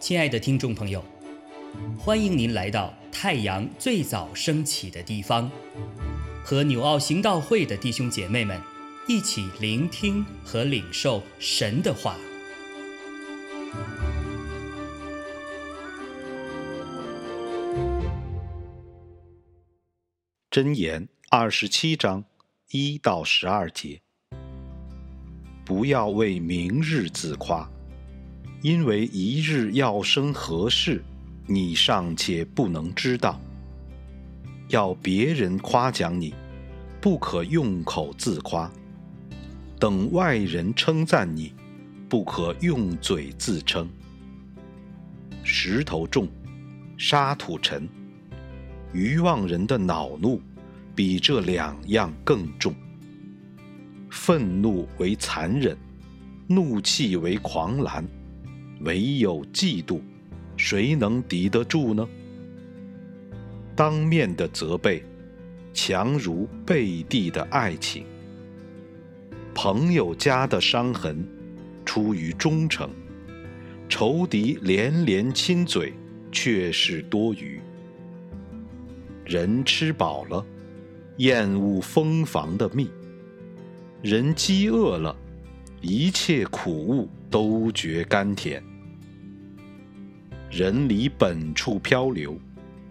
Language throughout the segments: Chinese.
亲爱的听众朋友，欢迎您来到太阳最早升起的地方，和纽奥行道会的弟兄姐妹们一起聆听和领受神的话。箴言二十七章一到十二节：不要为明日自夸。因为一日要生何事，你尚且不能知道。要别人夸奖你，不可用口自夸；等外人称赞你，不可用嘴自称。石头重，沙土沉，愚妄人的恼怒比这两样更重。愤怒为残忍，怒气为狂澜。唯有嫉妒，谁能敌得住呢？当面的责备，强如背地的爱情。朋友家的伤痕，出于忠诚；仇敌连连亲嘴，却是多余。人吃饱了，厌恶蜂房的蜜；人饥饿了，一切苦物都觉甘甜。人离本处漂流，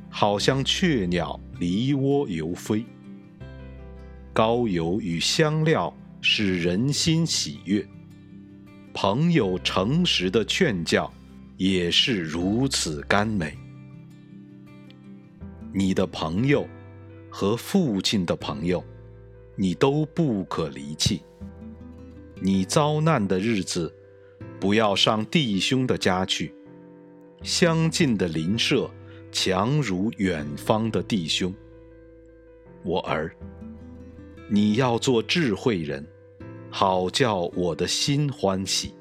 好像雀鸟离窝游飞。膏油与香料使人心喜悦，朋友诚实的劝教也是如此甘美。你的朋友和父亲的朋友，你都不可离弃。你遭难的日子，不要上弟兄的家去。相近的邻舍，强如远方的弟兄。我儿，你要做智慧人，好叫我的心欢喜，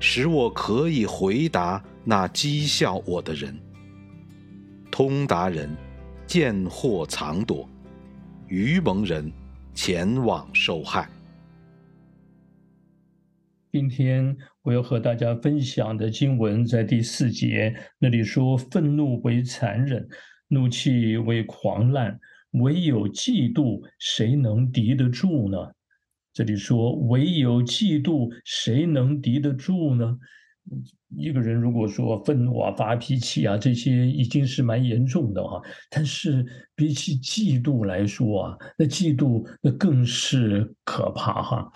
使我可以回答那讥笑我的人。通达人见祸藏躲，愚蒙人前往受害。今天我要和大家分享的经文在第四节那里说：“愤怒为残忍，怒气为狂滥，唯有嫉妒，谁能敌得住呢？”这里说：“唯有嫉妒，谁能敌得住呢？”一个人如果说愤怒啊、发脾气啊，这些已经是蛮严重的哈。但是比起嫉妒来说啊，那嫉妒那更是可怕哈。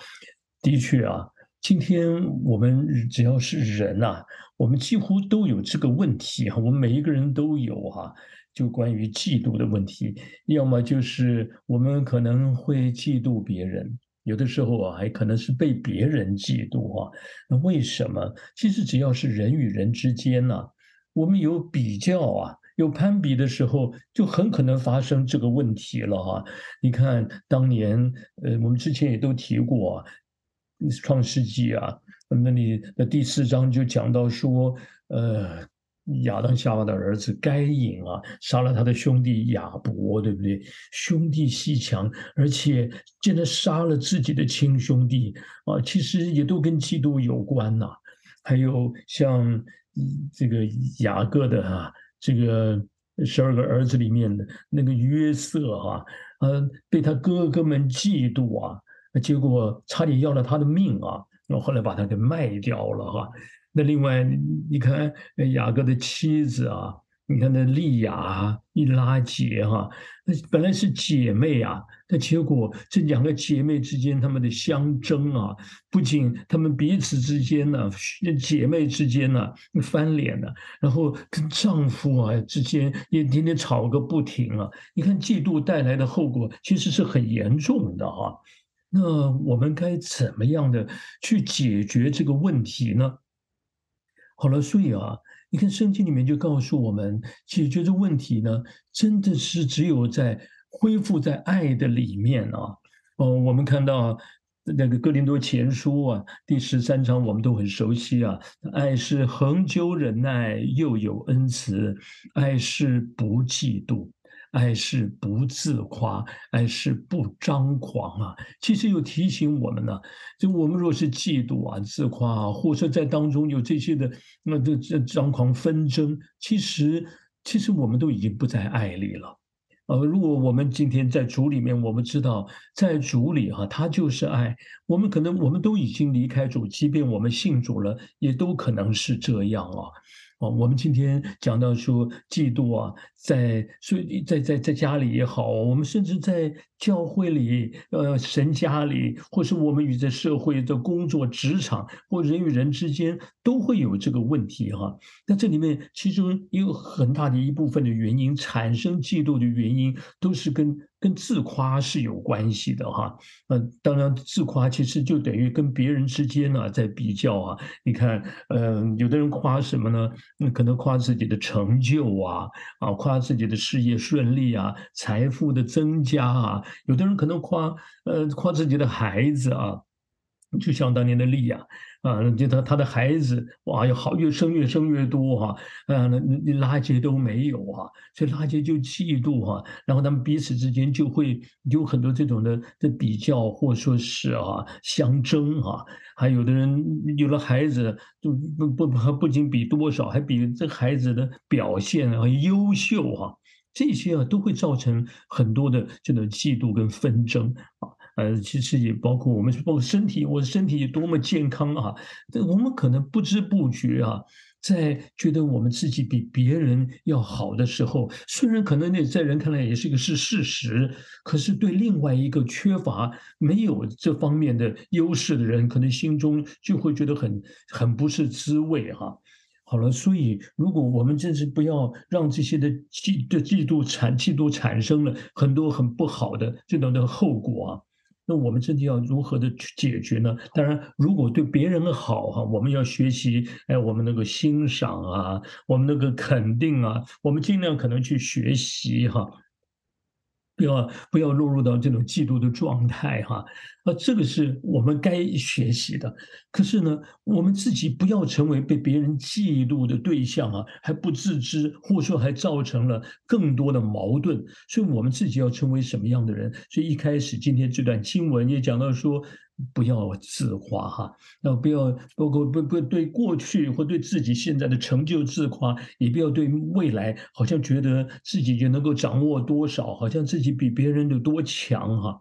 的确啊。今天我们只要是人呐，我们几乎都有这个问题哈。我们每一个人都有哈，就关于嫉妒的问题。要么就是我们可能会嫉妒别人，有的时候啊，还可能是被别人嫉妒啊。那为什么？其实只要是人与人之间呐，我们有比较啊，有攀比的时候，就很可能发生这个问题了哈。你看当年，呃，我们之前也都提过。创世纪啊，那里的第四章就讲到说，呃，亚当夏娃的儿子该隐啊，杀了他的兄弟亚伯，对不对？兄弟戏强，而且竟然杀了自己的亲兄弟啊，其实也都跟嫉妒有关呐。还有像这个雅各的哈，这个十二个儿子里面的那个约瑟哈，呃，被他哥哥们嫉妒啊。结果差点要了他的命啊！然后后来把他给卖掉了哈。那另外你看雅各的妻子啊，你看那利亚、一拉杰哈，那本来是姐妹啊，那结果这两个姐妹之间他们的相争啊，不仅他们彼此之间呢，姐妹之间呢翻脸了，然后跟丈夫啊之间也天天吵个不停啊。你看嫉妒带来的后果其实是很严重的哈。那我们该怎么样的去解决这个问题呢？好了，所以啊，你看圣经里面就告诉我们，解决这问题呢，真的是只有在恢复在爱的里面啊。哦，我们看到那个哥林多前书啊，第十三章，我们都很熟悉啊。爱是恒久忍耐，又有恩慈；爱是不嫉妒；爱是不自夸，爱是不张狂啊。其实又提醒我们呢，就我们若是嫉妒啊、自夸啊，或者在当中有这些的那这这张狂纷争，其实其实我们都已经不在爱里了。呃，如果我们今天在主里面，我们知道在主里哈，他就是爱。我们可能我们都已经离开主，即便我们信主了，也都可能是这样啊。哦，我们今天讲到说嫉妒啊，在所以在在在家里也好，我们甚至在教会里、呃神家里，或是我们与这社会的工作、职场或人与人之间，都会有这个问题哈。那这里面其中有很大的一部分的原因，产生嫉妒的原因，都是跟。跟自夸是有关系的哈，呃，当然自夸其实就等于跟别人之间呢在比较啊。你看，呃，有的人夸什么呢？那可能夸自己的成就啊，啊，夸自己的事业顺利啊，财富的增加啊。有的人可能夸，呃，夸自己的孩子啊，就像当年的利亚。啊，啊就他他的孩子哇，要好越生越生越多哈，啊，那那拉结都没有啊，所以拉结就嫉妒哈，然后他们彼此之间就会有很多这种的的比较，或说是啊相争啊，还有的人有了孩子，就不不不不仅比多少，还比这孩子的表现啊优秀哈，这些啊都会造成很多的这种嫉妒跟纷争啊。呃，其实也包括我们，包括身体，我的身体有多么健康啊！但我们可能不知不觉啊，在觉得我们自己比别人要好的时候，虽然可能那在人看来也是一个是事实，可是对另外一个缺乏没有这方面的优势的人，可能心中就会觉得很很不是滋味哈。好了，所以如果我们真是不要让这些的嫉的嫉妒产嫉妒产生了很多很不好的这种的后果啊。那我们真的要如何的去解决呢？当然，如果对别人的好哈，我们要学习，哎，我们那个欣赏啊，我们那个肯定啊，我们尽量可能去学习哈。不要不要落入到这种嫉妒的状态哈，啊，这个是我们该学习的。可是呢，我们自己不要成为被别人嫉妒的对象啊，还不自知，或者说还造成了更多的矛盾。所以，我们自己要成为什么样的人？所以一开始今天这段经文也讲到说。不要自夸哈，那不要包括不不对过去或对自己现在的成就自夸，也不要对未来好像觉得自己就能够掌握多少，好像自己比别人有多强哈。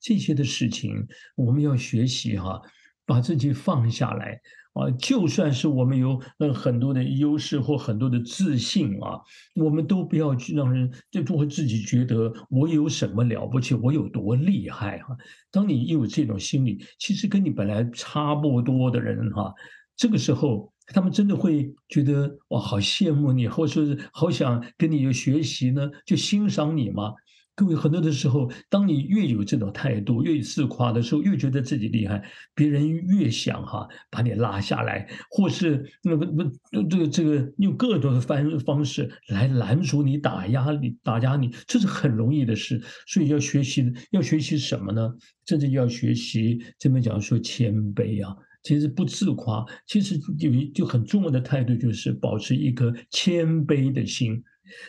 这些的事情我们要学习哈，把自己放下来。啊，就算是我们有呃很多的优势或很多的自信啊，我们都不要去让人就会自己觉得我有什么了不起，我有多厉害哈。当你有这种心理，其实跟你本来差不多的人哈，这个时候他们真的会觉得哇，好羡慕你，或者是好想跟你有学习呢，就欣赏你嘛？各位，很多的时候，当你越有这种态度，越自夸的时候，越觉得自己厉害，别人越想哈把你拉下来，或是那个不这个这个用各种的方方式来拦阻你、打压你、打压你，这是很容易的事。所以要学习，要学习什么呢？甚至要学习这边讲说谦卑啊，其实不自夸，其实有一就很重要的态度，就是保持一颗谦卑的心。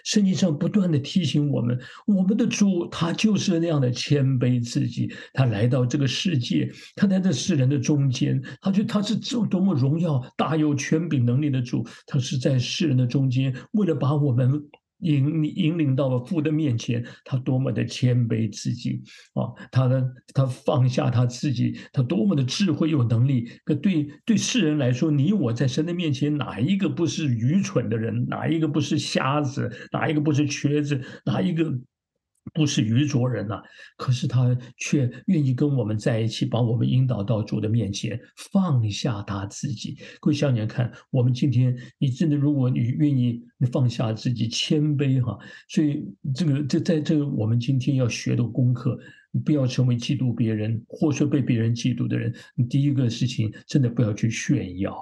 圣经上不断的提醒我们，我们的主他就是那样的谦卑自己，他来到这个世界，他在这世人的中间，他就他是这多么荣耀、大有权柄能力的主，他是在世人的中间，为了把我们。引引领到了父的面前，他多么的谦卑自己啊！他的他放下他自己，他多么的智慧有能力。可对对世人来说，你我在神的面前，哪一个不是愚蠢的人？哪一个不是瞎子？哪一个不是瘸子？哪一个？不是愚拙人呐，可是他却愿意跟我们在一起，把我们引导到主的面前，放下他自己。各位想想看，我们今天，你真的，如果你愿意放下自己，谦卑哈，所以这个这在这个我们今天要学的功课，不要成为嫉妒别人，或者被别人嫉妒的人。第一个事情，真的不要去炫耀，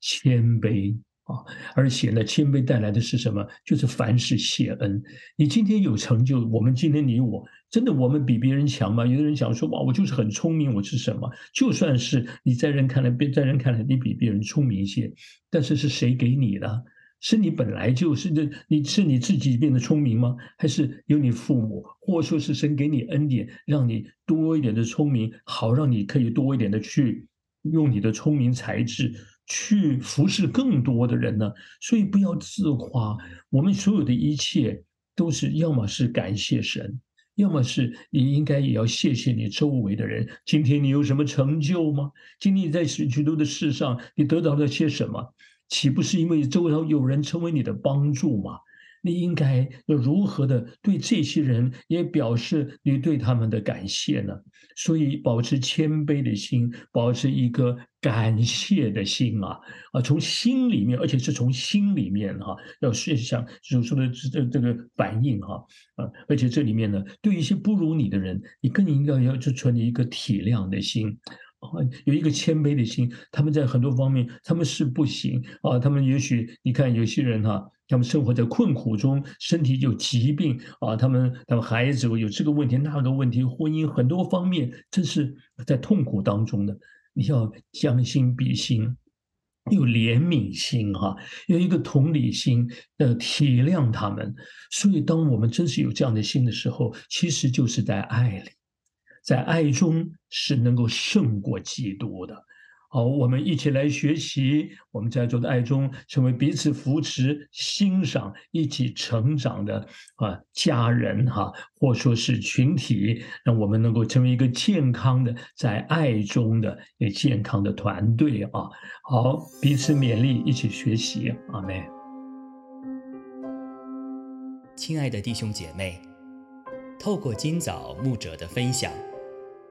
谦卑。啊，而且呢，谦卑带来的是什么？就是凡事谢恩。你今天有成就，我们今天你我真的我们比别人强吗？有的人讲说哇，我就是很聪明，我是什么？就算是你在人看来，别在人看来你比别人聪明一些，但是是谁给你的？是你本来就是的，你是你自己变得聪明吗？还是有你父母，或说是神给你恩典，让你多一点的聪明，好让你可以多一点的去用你的聪明才智去服侍更多的人呢？所以不要自夸，我们所有的一切都是要么是感谢神。要么是你应该也要谢谢你周围的人。今天你有什么成就吗？今天你在许许多的事上，你得到了些什么？岂不是因为周围有人成为你的帮助吗？你应该要如何的对这些人也表示你对他们的感谢呢？所以保持谦卑的心，保持一个感谢的心啊啊，从心里面，而且是从心里面哈，要是想所说的这这个反应哈啊，而且这里面呢，对一些不如你的人，你更应该要去存着一个体谅的心。有一个谦卑的心，他们在很多方面他们是不行啊，他们也许你看有些人哈，他们生活在困苦中，身体有疾病啊，他们他们孩子有这个问题那个问题，婚姻很多方面，这是在痛苦当中的。你要将心比心，有怜悯心哈，有一个同理心的体谅他们。所以，当我们真是有这样的心的时候，其实就是在爱里。在爱中是能够胜过嫉妒的。好，我们一起来学习，我们在座的爱中成为彼此扶持、欣赏、一起成长的啊家人哈，或说是群体，让我们能够成为一个健康的在爱中的一个健康的团队啊。好，彼此勉励，一起学习，阿门。亲爱的弟兄姐妹，透过今早牧者的分享。